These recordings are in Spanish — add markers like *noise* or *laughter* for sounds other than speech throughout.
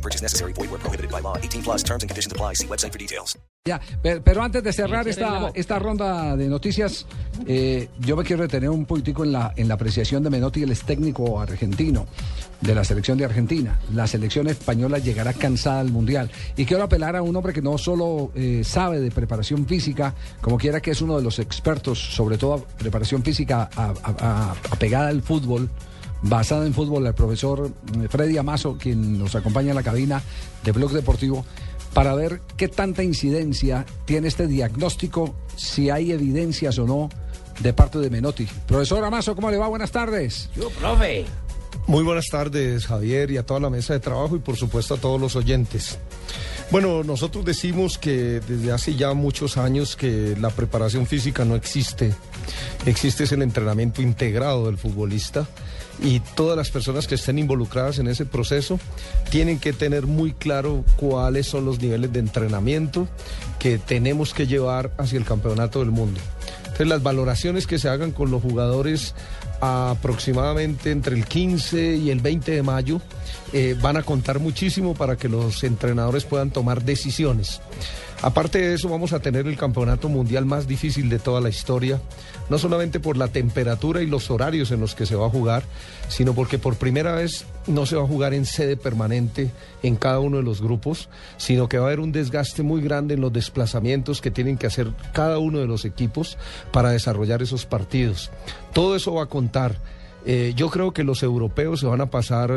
No purchase necessary. Void where prohibited by law. 18 plus terms and conditions apply. See website for details. Ya, pe- pero antes de cerrar esta, esta ronda de noticias, eh, yo me quiero detener un poquitico en la, en la apreciación de Menotti, el ex técnico argentino de la selección de Argentina. La selección española llegará cansada al Mundial. Y quiero apelar a un hombre que no solo eh, sabe de preparación física, como quiera que es uno de los expertos, sobre todo preparación física a- a- a- apegada al fútbol, basada en fútbol, el profesor eh, Freddy Amazo, quien nos acompaña en la cabina de Blog Deportivo, para ver qué tanta incidencia tiene este diagnóstico, si hay evidencias o no de parte de Menotti. Profesor Amazo, ¿cómo le va? Buenas tardes. profe. Muy buenas tardes, Javier, y a toda la mesa de trabajo y por supuesto a todos los oyentes. Bueno, nosotros decimos que desde hace ya muchos años que la preparación física no existe. Existe es el entrenamiento integrado del futbolista y todas las personas que estén involucradas en ese proceso tienen que tener muy claro cuáles son los niveles de entrenamiento que tenemos que llevar hacia el campeonato del mundo. Entonces las valoraciones que se hagan con los jugadores aproximadamente entre el 15 y el 20 de mayo eh, van a contar muchísimo para que los entrenadores puedan tomar decisiones. Aparte de eso, vamos a tener el campeonato mundial más difícil de toda la historia, no solamente por la temperatura y los horarios en los que se va a jugar, sino porque por primera vez no se va a jugar en sede permanente en cada uno de los grupos, sino que va a haber un desgaste muy grande en los desplazamientos que tienen que hacer cada uno de los equipos para desarrollar esos partidos. Todo eso va a contar contar. Eh, yo creo que los europeos se van a pasar eh,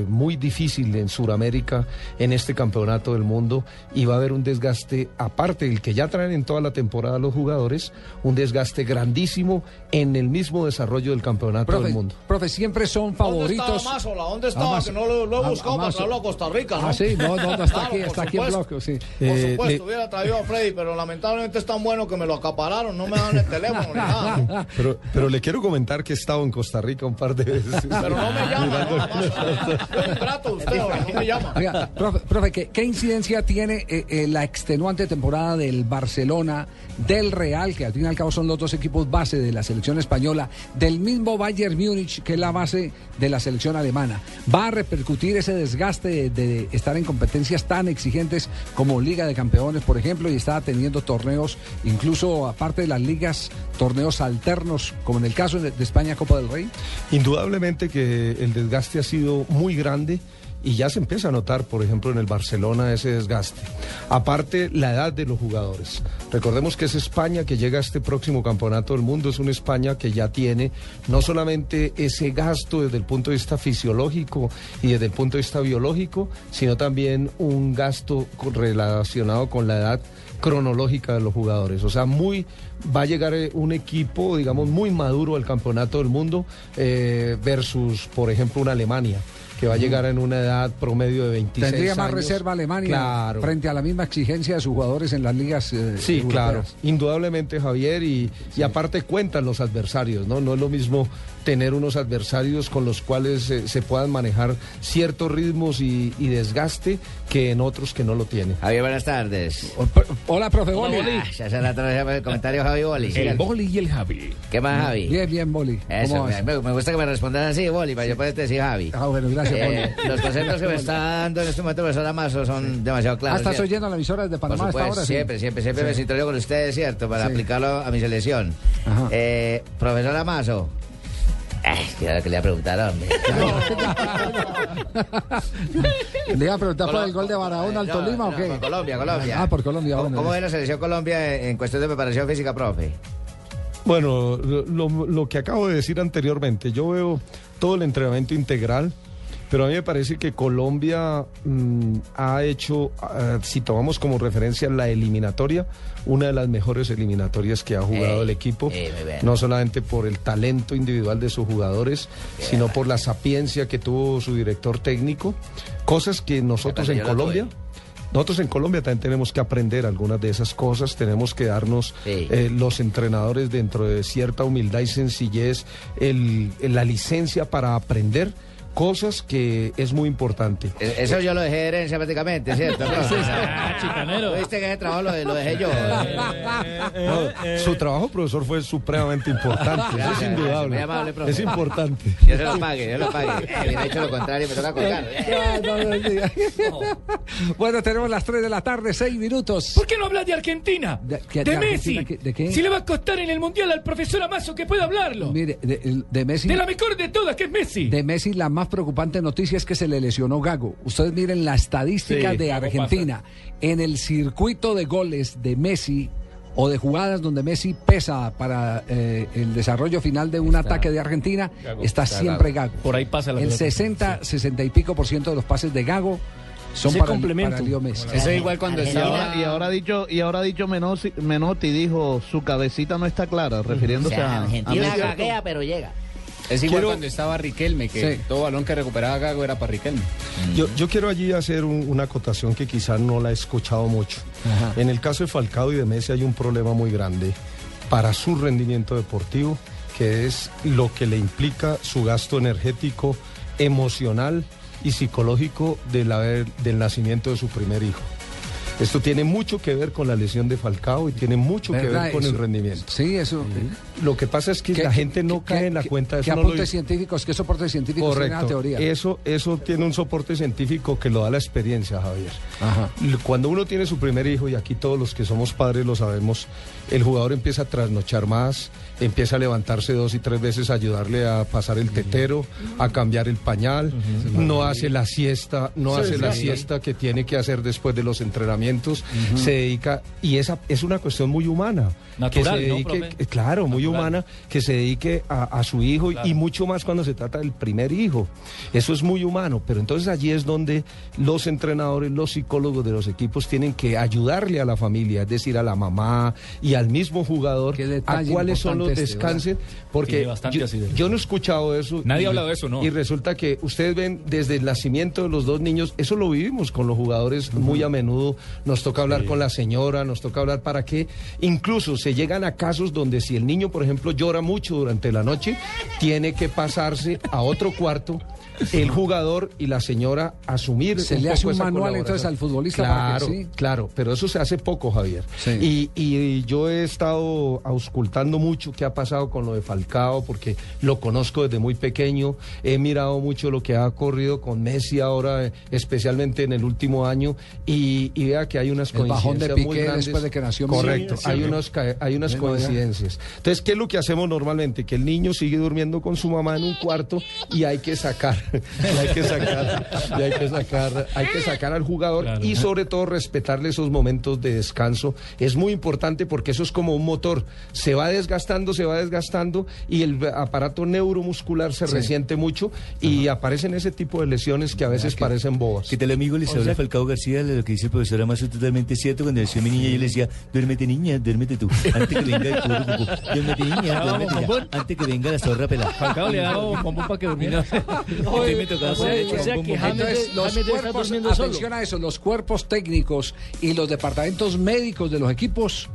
eh, muy difícil en Sudamérica en este campeonato del mundo y va a haber un desgaste, aparte del que ya traen en toda la temporada los jugadores, un desgaste grandísimo en el mismo desarrollo del campeonato Profe, del mundo. profe, siempre son ¿Dónde favoritos. estaba Mazola? ¿Dónde estaba? Amazo. Que no lo, lo he buscado para traerlo a Costa Rica, ¿no? Ah, sí, no, no, no, está Claro, aquí, está aquí en bloque, sí. Por Eh, supuesto, le- hubiera traído a Freddy, pero lamentablemente es tan bueno que me lo acapararon, no me dan el teléfono ni *laughs* nada. Pero, pero le quiero comentar que he estado en Costa Rica un par de veces. Pero no me llama, ¿no? Un usted, no me llama. Oiga, profe, profe, ¿qué, qué incidencia tiene eh, eh, la extenuante temporada del Barcelona, del Real, que al fin y al cabo son los dos equipos base de la selección española, del mismo Bayern Múnich, que es la base de la selección alemana? ¿Va a repercutir ese desgaste de, de estar en competencias tan exigentes como Liga de Campeones, por ejemplo, y está teniendo torneos, incluso aparte de las ligas, torneos alternos, como en el caso de de España Copa del Rey? Indudablemente que el desgaste ha sido muy grande y ya se empieza a notar, por ejemplo, en el Barcelona ese desgaste. Aparte, la edad de los jugadores. Recordemos que es España que llega a este próximo campeonato del mundo, es una España que ya tiene no solamente ese gasto desde el punto de vista fisiológico y desde el punto de vista biológico, sino también un gasto relacionado con la edad cronológica de los jugadores. O sea, muy va a llegar eh, un equipo, digamos, muy maduro al campeonato del mundo eh, versus, por ejemplo, una Alemania que va a llegar en una edad promedio de 26 Tendría más años. reserva Alemania Claro. frente a la misma exigencia de sus jugadores en las ligas. eh, Sí, europeas. claro, indudablemente Javier y, y aparte cuentan los adversarios, ¿no? No es lo mismo tener unos adversarios con los cuales eh, se puedan manejar ciertos ritmos y, y desgaste que en otros que no lo tienen. Javier, buenas tardes. O- Hola, profe Boli. Ah, ya se la traje el comentario Javi Boli. El sigan. Boli y el Javi. ¿Qué más, Javi? Bien, bien, Boli. Eso, ¿Cómo me, me- gusta que me respondan así, Boli, para yo poder decir Javi. Ah, bueno, gracias, Eh, Boli. los conceptos que me *laughs* está dando en este momento profesor Amazo son demasiado Ah, claros. ¿estás ¿cierto? oyendo la emisora desde Por Panamá a esta supuesto, hora? Sí. siempre, siempre, siempre me sintonio con ustedes, ¿cierto? Para Sí. aplicarlo a mi selección. Ajá. Eh, profesor Amazo. Que era lo que le iba a preguntar, hombre. *laughs* *laughs* Le iba a preguntar por el gol de Barahona al No, Tolima no, o qué? Por Colombia, Colombia. Ah, por Colombia, ¿Cómo, bueno. ¿Cómo ve la selección Colombia en cuestión de preparación física, profe? Bueno, lo- lo que acabo de decir anteriormente, yo veo todo el entrenamiento integral, pero a mí me parece que Colombia mm, ha hecho, ah, si tomamos como referencia la eliminatoria, una de las mejores eliminatorias que ha jugado Eh, el equipo, eh, muy bien. no solamente por el talento individual de sus jugadores, sino por la sapiencia que tuvo su director técnico, cosas que nosotros en Colombia... Nosotros en Colombia también tenemos que aprender algunas de esas cosas, tenemos que darnos Sí. eh, los entrenadores dentro de cierta humildad y sencillez el- la licencia para aprender cosas que es muy importante. Eh, Eso yo lo dejé de herencia prácticamente, ¿cierto? *laughs* profe? Ah, chicanero. ¿Viste que ese trabajo lo, lo dejé yo? *laughs* No, su trabajo, profesor, fue supremamente importante, eso es Gracias, indudable. muy amable, es importante. Yo se lo pague, yo lo pague. Eh, hubiera hecho lo contrario, me toca colgar. *laughs* Bueno, tenemos las 3 de la tarde, 6 minutos. ¿Por qué no hablas de Argentina? ¿De- De, qué- de Messi. De qué? Si le va a costar en el Mundial al profesor Amazo que pueda hablarlo. Mire, de, de Messi. De la mejor de todas, que es Messi. De Messi, la más preocupante noticia es que se le lesionó Gago. Ustedes miren la estadística Sí, de Gago Argentina. En el circuito de goles de Messi o de jugadas donde Messi pesa para eh, el desarrollo final de un ataque de Argentina, está siempre Gago. Por ahí pasa la El pelota. 60, 60 y pico por ciento de los pases de Gago son Ese para, complemento. para Leo Messi. Eso es igual cuando Y ahora, y ahora ha dicho, y ahora dicho Menotti, Menotti dijo su cabecita no está clara, O refiriéndose sea, a, a Argentina Messi. gaguea, pero llega. Es igual Quiero- cuando estaba Riquelme, que Sí. todo balón que recuperaba Gago era para Riquelme. Yo, yo quiero allí hacer un- una acotación que quizás no la he escuchado mucho. Ajá. En el caso de Falcao y de Messi hay un problema muy grande para su rendimiento deportivo, que es lo que le implica su gasto energético, emocional y psicológico del, haber- del nacimiento de su primer hijo. Esto tiene mucho que ver con la lesión de Falcao y tiene mucho que ver con Eso- el rendimiento. Sí, eso. Lo que pasa es que ¿Qué- la gente no qué- cae en la qué- cuenta de ¿Qué eso. no lo científicos? ¿Qué soportes científicos tiene la Correcto. teoría? Eso, eso tiene un soporte científico que lo da la experiencia, Javier. Ajá. Cuando uno tiene su primer hijo, y aquí todos los que somos padres lo sabemos, el jugador empieza a trasnochar más, empieza a levantarse dos y tres veces a ayudarle a pasar el tetero, a cambiar el pañal, no hace la siesta, no hace la siesta que tiene que hacer después de los entrenamientos, se dedica, y esa es una cuestión muy humana. Natural, que se ¿no, dedique, profe? eh, claro, muy humana, que se dedique a, a su hijo y mucho más cuando se trata del primer hijo. Eso es muy humano, pero entonces allí es donde los entrenadores, los psicólogos de los equipos tienen que ayudarle a la familia, es decir, a la mamá y al mismo jugador a cuáles son los este, descansen, porque yo, asidero. yo no he escuchado eso. Nadie y- ha hablado de eso, ¿no? Y resulta que ustedes ven desde el nacimiento de los dos niños, eso lo vivimos con los jugadores muy a menudo, nos toca hablar con la señora, nos toca hablar para qué, incluso se llegan a casos donde si el niño, por ejemplo, llora mucho durante la noche, tiene que pasarse a otro cuarto. El jugador y la señora asumir. Se le hace un manual, entonces, al futbolista para que Claro, sí. claro, pero eso se hace poco, Javier. Sí. Y, y yo he estado auscultando mucho qué ha pasado con lo de Falcao, porque lo conozco desde muy pequeño. He mirado mucho lo que ha ocurrido con Messi ahora, especialmente en el último año, y, y vea que hay unas El bajón de coincidencias muy Piqué grandes. después de que nació. Correcto, Sí, hay, sí. unos, ca- hay unas coincidencias. Entonces, ¿qué es lo que hacemos normalmente? Que el niño sigue durmiendo con su mamá en un cuarto y hay que sacar, *laughs* y hay que sacar, y hay que sacar, hay que sacar al jugador Claro. y sobre todo respetarle esos momentos de descanso. Es muy importante porque eso es como un motor. Se va desgastando, se va desgastando y el aparato neuromuscular se resiente mucho y aparecen ese tipo de lesiones que a veces parecen bobas. ¿Qué tal amigo? Les habla Falcao García, lo que dice el profesor Amazo es totalmente cierto. Cuando decía mi niña, yo le decía, duérmete niña, duérmete tú. Antes que venga el cucú. Duérmete niña, duérmete ya. Antes que venga la zorra pelada. Falcao le dado bombón para que durmiera. Hoy *laughs* me tocaba o sea, ponerle o sea que. James, los cuerpos, atención a eso, los cuerpos técnicos y los departamentos médicos de los equipos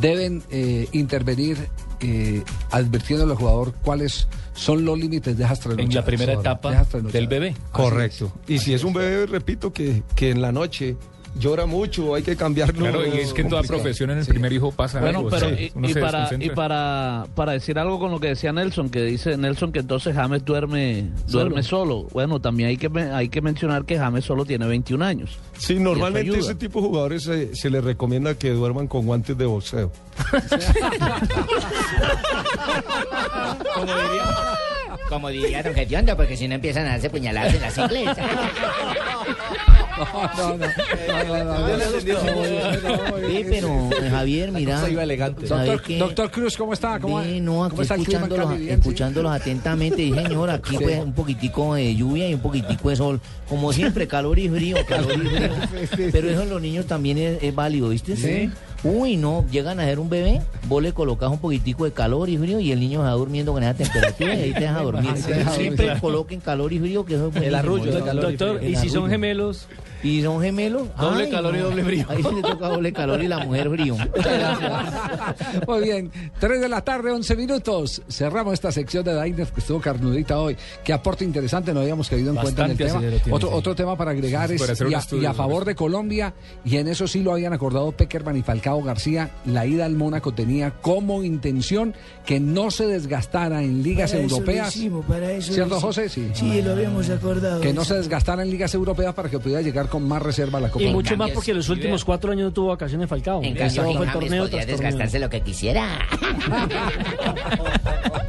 deben eh, intervenir eh, advirtiendo al jugador cuáles son los límites de esas En la primera etapa del bebé. Correcto. Y si es un bebé, repito, que, que en la noche llora mucho, hay que cambiarlo. Claro, y es que en toda profesión en el Sí. primer hijo pasa Bueno, algo. pero sí. y, para, y para, para decir algo con lo que decía Nelson, que dice Nelson que entonces James duerme duerme solo. Bueno, también hay que hay que mencionar que James solo tiene 21 años. Sí, normalmente ese tipo de jugadores se, se les recomienda que duerman con guantes de boxeo. Como diría, como diría don Gediondo, porque si no empiezan a darse puñaladas en las iglesias. No, no, no. Sí, pero Javier, mira. Doctor, doctor Cruz, ¿cómo está? ¿Cómo, no, aquí está el clima escuchándolos, sí. escuchándolos atentamente, sí, señor, aquí pues un poquitico de lluvia y un poquitico de sol, como siempre, calor y frío, calor y frío, pero eso en los niños también es, válido, ¿viste? Sí. Uy, no, llegan a ser un bebé, vos le colocas un poquitico de calor y frío y el niño se va durmiendo con esa temperatura y ahí te deja dormir. Siempre coloquen calor y frío, que eso es buenísimo, arrullo. Doctor, El y si son gemelos, y son gemelos. Doble Ay, calor y doble frío. Ahí sí le toca doble calor y la mujer frío. Muy bien, 3 de la tarde, 11 minutos. Cerramos esta sección de Diners que estuvo carnudita hoy. Qué aporte interesante, no habíamos caído en cuenta en el tema. tiene, Otro, sí. otro tema para agregar es, y a, estudio y a sobre favor de Colombia, y en eso sí lo habían acordado Peckerman y Falcao García, la ida al Mónaco tenía como intención que no se desgastara en ligas Para eso lo europeas. hicimos, para eso ¿Cierto. José? Sí. Sí, lo habíamos acordado. Que no se desgastara en ligas europeas para que pudiera llegar con más reserva a la Copa Y mucho más porque los últimos cuatro años no tuvo vacaciones Falcao. En cambio, fue James torneo podía desgastarse lo que quisiera. *laughs*